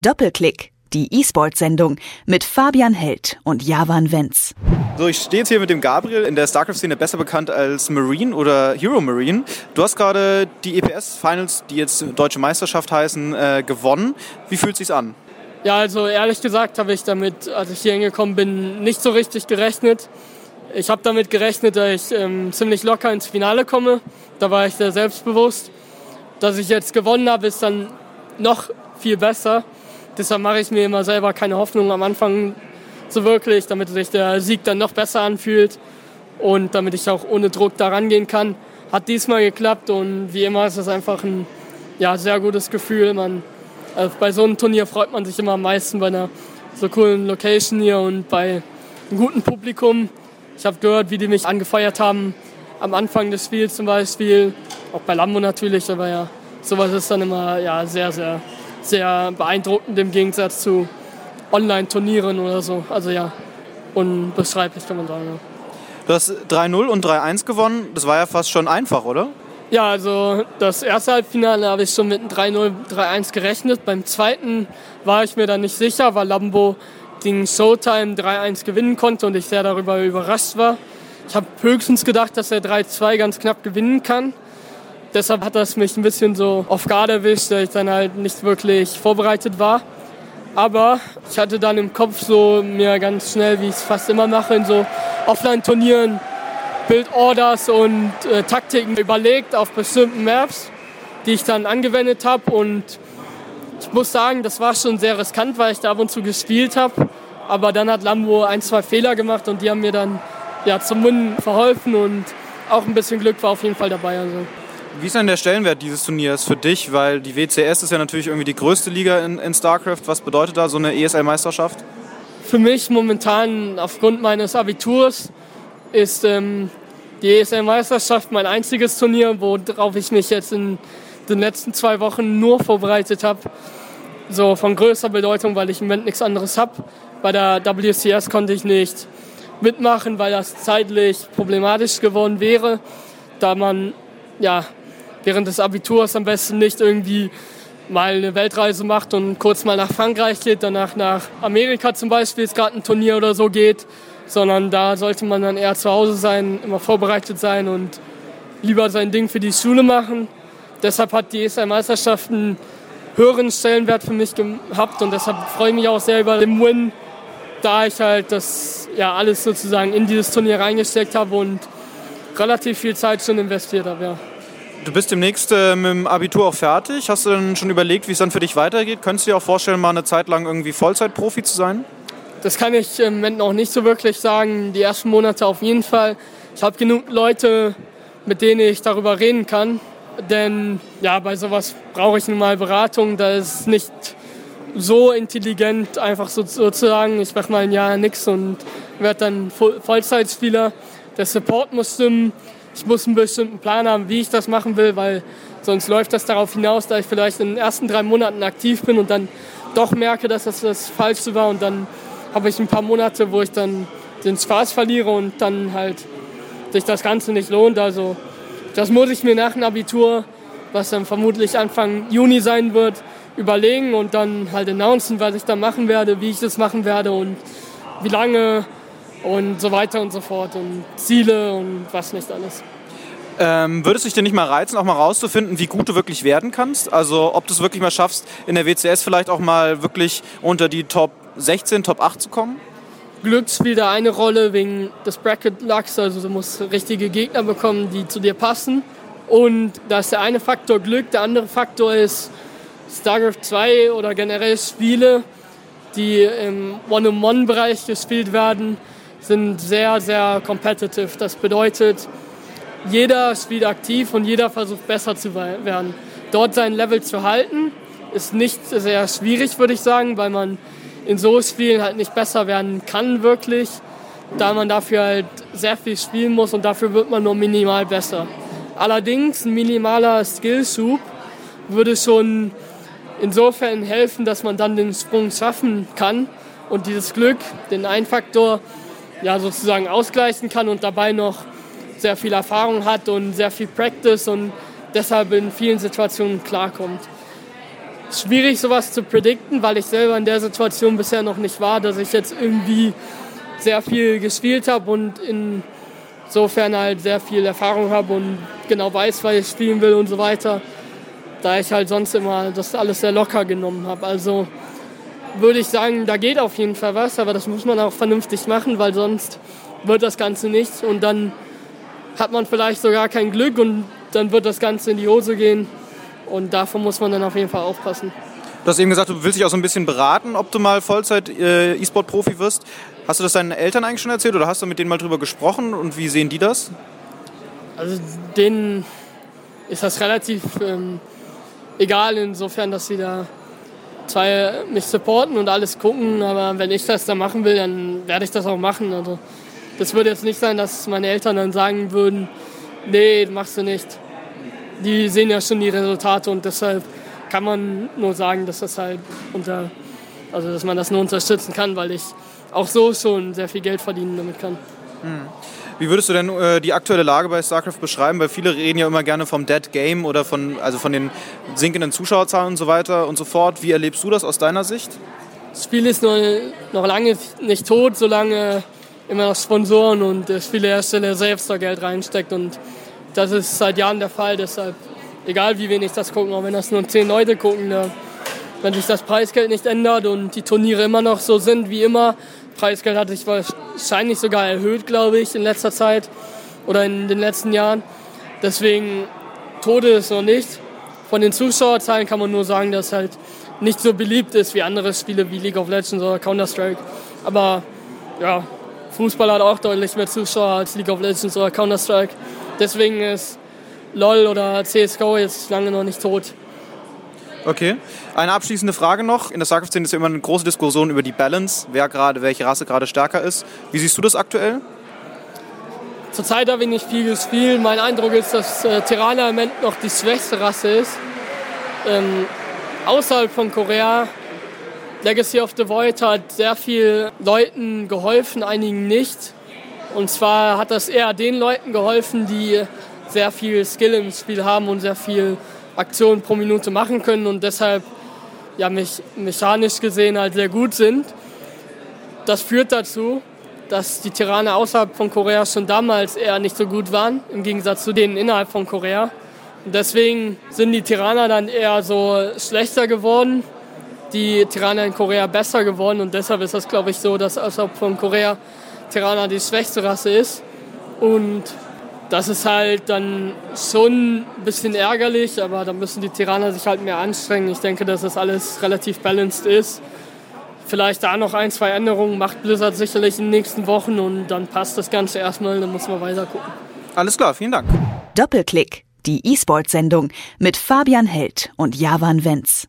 Doppelklick, die E-Sport-Sendung mit Fabian Held und Javan Wenz. So, ich stehe jetzt hier mit dem Gabriel, in der StarCraft-Szene besser bekannt als Marine oder Hero Marine. Du hast gerade die EPS-Finals, die jetzt Deutsche Meisterschaft heißen, äh, gewonnen. Wie fühlt es sich an? Ja, also ehrlich gesagt habe ich damit, als ich hier hingekommen bin, nicht so richtig gerechnet. Ich habe damit gerechnet, dass ich ähm, ziemlich locker ins Finale komme. Da war ich sehr selbstbewusst. Dass ich jetzt gewonnen habe, ist dann noch viel besser. Deshalb mache ich mir immer selber keine Hoffnung am Anfang so wirklich, damit sich der Sieg dann noch besser anfühlt und damit ich auch ohne Druck da rangehen kann. Hat diesmal geklappt und wie immer ist es einfach ein ja, sehr gutes Gefühl. Man, also bei so einem Turnier freut man sich immer am meisten bei einer so coolen Location hier und bei einem guten Publikum. Ich habe gehört, wie die mich angefeuert haben am Anfang des Spiels zum Beispiel, auch bei Lambo natürlich, aber ja, sowas ist dann immer ja, sehr, sehr sehr beeindruckend im Gegensatz zu Online-Turnieren oder so. Also ja, unbeschreiblich kann man sagen. Ja. Du hast 3-0 und 3-1 gewonnen. Das war ja fast schon einfach, oder? Ja, also das erste Halbfinale habe ich schon mit einem 3-0, 3-1 gerechnet. Beim zweiten war ich mir dann nicht sicher, weil Lambo den Showtime 3-1 gewinnen konnte und ich sehr darüber überrascht war. Ich habe höchstens gedacht, dass er 3-2 ganz knapp gewinnen kann. Deshalb hat das mich ein bisschen so auf Garde erwischt, dass ich dann halt nicht wirklich vorbereitet war. Aber ich hatte dann im Kopf so mir ganz schnell, wie ich es fast immer mache, in so Offline-Turnieren Bildorders und äh, Taktiken überlegt auf bestimmten Maps, die ich dann angewendet habe. Und ich muss sagen, das war schon sehr riskant, weil ich da ab und zu gespielt habe. Aber dann hat Lambo ein, zwei Fehler gemacht und die haben mir dann ja, zum Munden verholfen und auch ein bisschen Glück war auf jeden Fall dabei. Also. Wie ist denn der Stellenwert dieses Turniers für dich? Weil die WCS ist ja natürlich irgendwie die größte Liga in, in StarCraft. Was bedeutet da so eine ESL-Meisterschaft? Für mich momentan aufgrund meines Abiturs ist ähm, die ESL-Meisterschaft mein einziges Turnier, worauf ich mich jetzt in den letzten zwei Wochen nur vorbereitet habe. So von größter Bedeutung, weil ich im Moment nichts anderes habe. Bei der WCS konnte ich nicht mitmachen, weil das zeitlich problematisch geworden wäre, da man ja während des Abiturs am besten nicht irgendwie mal eine Weltreise macht und kurz mal nach Frankreich geht, danach nach Amerika zum Beispiel, es gerade ein Turnier oder so geht, sondern da sollte man dann eher zu Hause sein, immer vorbereitet sein und lieber sein Ding für die Schule machen. Deshalb hat die ESL-Meisterschaft einen höheren Stellenwert für mich gehabt und deshalb freue ich mich auch sehr über den Win, da ich halt das ja alles sozusagen in dieses Turnier reingesteckt habe und relativ viel Zeit schon investiert habe. Ja. Du bist demnächst äh, mit dem Abitur auch fertig. Hast du denn schon überlegt, wie es dann für dich weitergeht? Könntest du dir auch vorstellen, mal eine Zeit lang irgendwie Vollzeitprofi zu sein? Das kann ich im Moment noch nicht so wirklich sagen. Die ersten Monate auf jeden Fall. Ich habe genug Leute, mit denen ich darüber reden kann. Denn ja, bei sowas brauche ich nun mal Beratung. Da ist nicht so intelligent, einfach so, sozusagen, ich mache mal ein Jahr nichts und werde dann Vollzeitspieler. Der Support muss stimmen ich muss einen bestimmten Plan haben, wie ich das machen will, weil sonst läuft das darauf hinaus, dass ich vielleicht in den ersten drei Monaten aktiv bin und dann doch merke, dass das das Falsche war und dann habe ich ein paar Monate, wo ich dann den Spaß verliere und dann halt sich das Ganze nicht lohnt. Also das muss ich mir nach dem Abitur, was dann vermutlich Anfang Juni sein wird, überlegen und dann halt announcen, was ich dann machen werde, wie ich das machen werde und wie lange und so weiter und so fort und Ziele und was nicht alles. Ähm, würdest du dich denn nicht mal reizen, auch mal rauszufinden, wie gut du wirklich werden kannst? Also ob du es wirklich mal schaffst, in der WCS vielleicht auch mal wirklich unter die Top 16, Top 8 zu kommen? Glück spielt da eine Rolle wegen des Bracket Lucks, also du musst richtige Gegner bekommen, die zu dir passen. Und da ist der eine Faktor Glück, der andere Faktor ist StarCraft 2 oder generell Spiele, die im One-on-One-Bereich gespielt werden sind sehr, sehr competitive. Das bedeutet, jeder spielt aktiv und jeder versucht besser zu werden. Dort sein Level zu halten, ist nicht sehr schwierig, würde ich sagen, weil man in so Spielen halt nicht besser werden kann wirklich, da man dafür halt sehr viel spielen muss und dafür wird man nur minimal besser. Allerdings ein minimaler Skillschub würde schon insofern helfen, dass man dann den Sprung schaffen kann und dieses Glück, den Einfaktor, ja, sozusagen ausgleichen kann und dabei noch sehr viel Erfahrung hat und sehr viel Practice und deshalb in vielen Situationen klarkommt. schwierig sowas zu predikten, weil ich selber in der Situation bisher noch nicht war, dass ich jetzt irgendwie sehr viel gespielt habe und insofern halt sehr viel Erfahrung habe und genau weiß, was ich spielen will und so weiter. Da ich halt sonst immer das alles sehr locker genommen habe. Also würde ich sagen, da geht auf jeden Fall was, aber das muss man auch vernünftig machen, weil sonst wird das Ganze nichts und dann hat man vielleicht sogar kein Glück und dann wird das Ganze in die Hose gehen und davon muss man dann auf jeden Fall aufpassen. Du hast eben gesagt, du willst dich auch so ein bisschen beraten, ob du mal Vollzeit äh, E-Sport-Profi wirst. Hast du das deinen Eltern eigentlich schon erzählt oder hast du mit denen mal drüber gesprochen und wie sehen die das? Also denen ist das relativ ähm, egal, insofern, dass sie da zwar mich supporten und alles gucken, aber wenn ich das dann machen will, dann werde ich das auch machen. Also das würde jetzt nicht sein, dass meine Eltern dann sagen würden, nee, machst du nicht. Die sehen ja schon die Resultate und deshalb kann man nur sagen, dass das halt unter, also dass man das nur unterstützen kann, weil ich auch so schon sehr viel Geld verdienen damit kann. Hm. Wie würdest du denn äh, die aktuelle Lage bei StarCraft beschreiben? Weil viele reden ja immer gerne vom Dead Game oder von, also von den sinkenden Zuschauerzahlen und so weiter und so fort. Wie erlebst du das aus deiner Sicht? Das Spiel ist noch, noch lange nicht tot, solange immer noch Sponsoren und der Spielehersteller selbst da Geld reinsteckt. Und das ist seit Jahren der Fall. Deshalb, egal wie wenig das gucken, auch wenn das nur zehn Leute gucken, da, wenn sich das Preisgeld nicht ändert und die Turniere immer noch so sind wie immer, Preisgeld hat sich wahrscheinlich sogar erhöht, glaube ich, in letzter Zeit oder in den letzten Jahren. Deswegen Tode ist noch nicht. Von den Zuschauerzahlen kann man nur sagen, dass halt nicht so beliebt ist wie andere Spiele wie League of Legends oder Counter-Strike. Aber ja, Fußball hat auch deutlich mehr Zuschauer als League of Legends oder Counter-Strike. Deswegen ist LOL oder CSGO jetzt lange noch nicht tot. Okay. Eine abschließende Frage noch. In der StarCraft-Szene ist ja immer eine große Diskussion über die Balance, wer gerade, welche Rasse gerade stärker ist. Wie siehst du das aktuell? Zurzeit habe ich nicht viel gespielt. Mein Eindruck ist, dass äh, Terraner im Moment noch die schwächste Rasse ist. Ähm, außerhalb von Korea, Legacy of the Void hat sehr vielen Leuten geholfen, einigen nicht. Und zwar hat das eher den Leuten geholfen, die sehr viel Skill im Spiel haben und sehr viel Aktionen pro Minute machen können und deshalb ja, mich, mechanisch gesehen halt sehr gut sind. Das führt dazu, dass die Tyrannen außerhalb von Korea schon damals eher nicht so gut waren, im Gegensatz zu denen innerhalb von Korea. Und deswegen sind die Tyranner dann eher so schlechter geworden, die Tyranner in Korea besser geworden und deshalb ist das, glaube ich, so, dass außerhalb von Korea Tyranner die schwächste Rasse ist. Und das ist halt dann schon ein bisschen ärgerlich, aber da müssen die Tyranner sich halt mehr anstrengen. Ich denke, dass das alles relativ balanced ist. Vielleicht da noch ein, zwei Änderungen macht Blizzard sicherlich in den nächsten Wochen und dann passt das Ganze erstmal, dann muss man weiter gucken. Alles klar, vielen Dank. Doppelklick, die E-Sport-Sendung mit Fabian Held und Javan Wenz.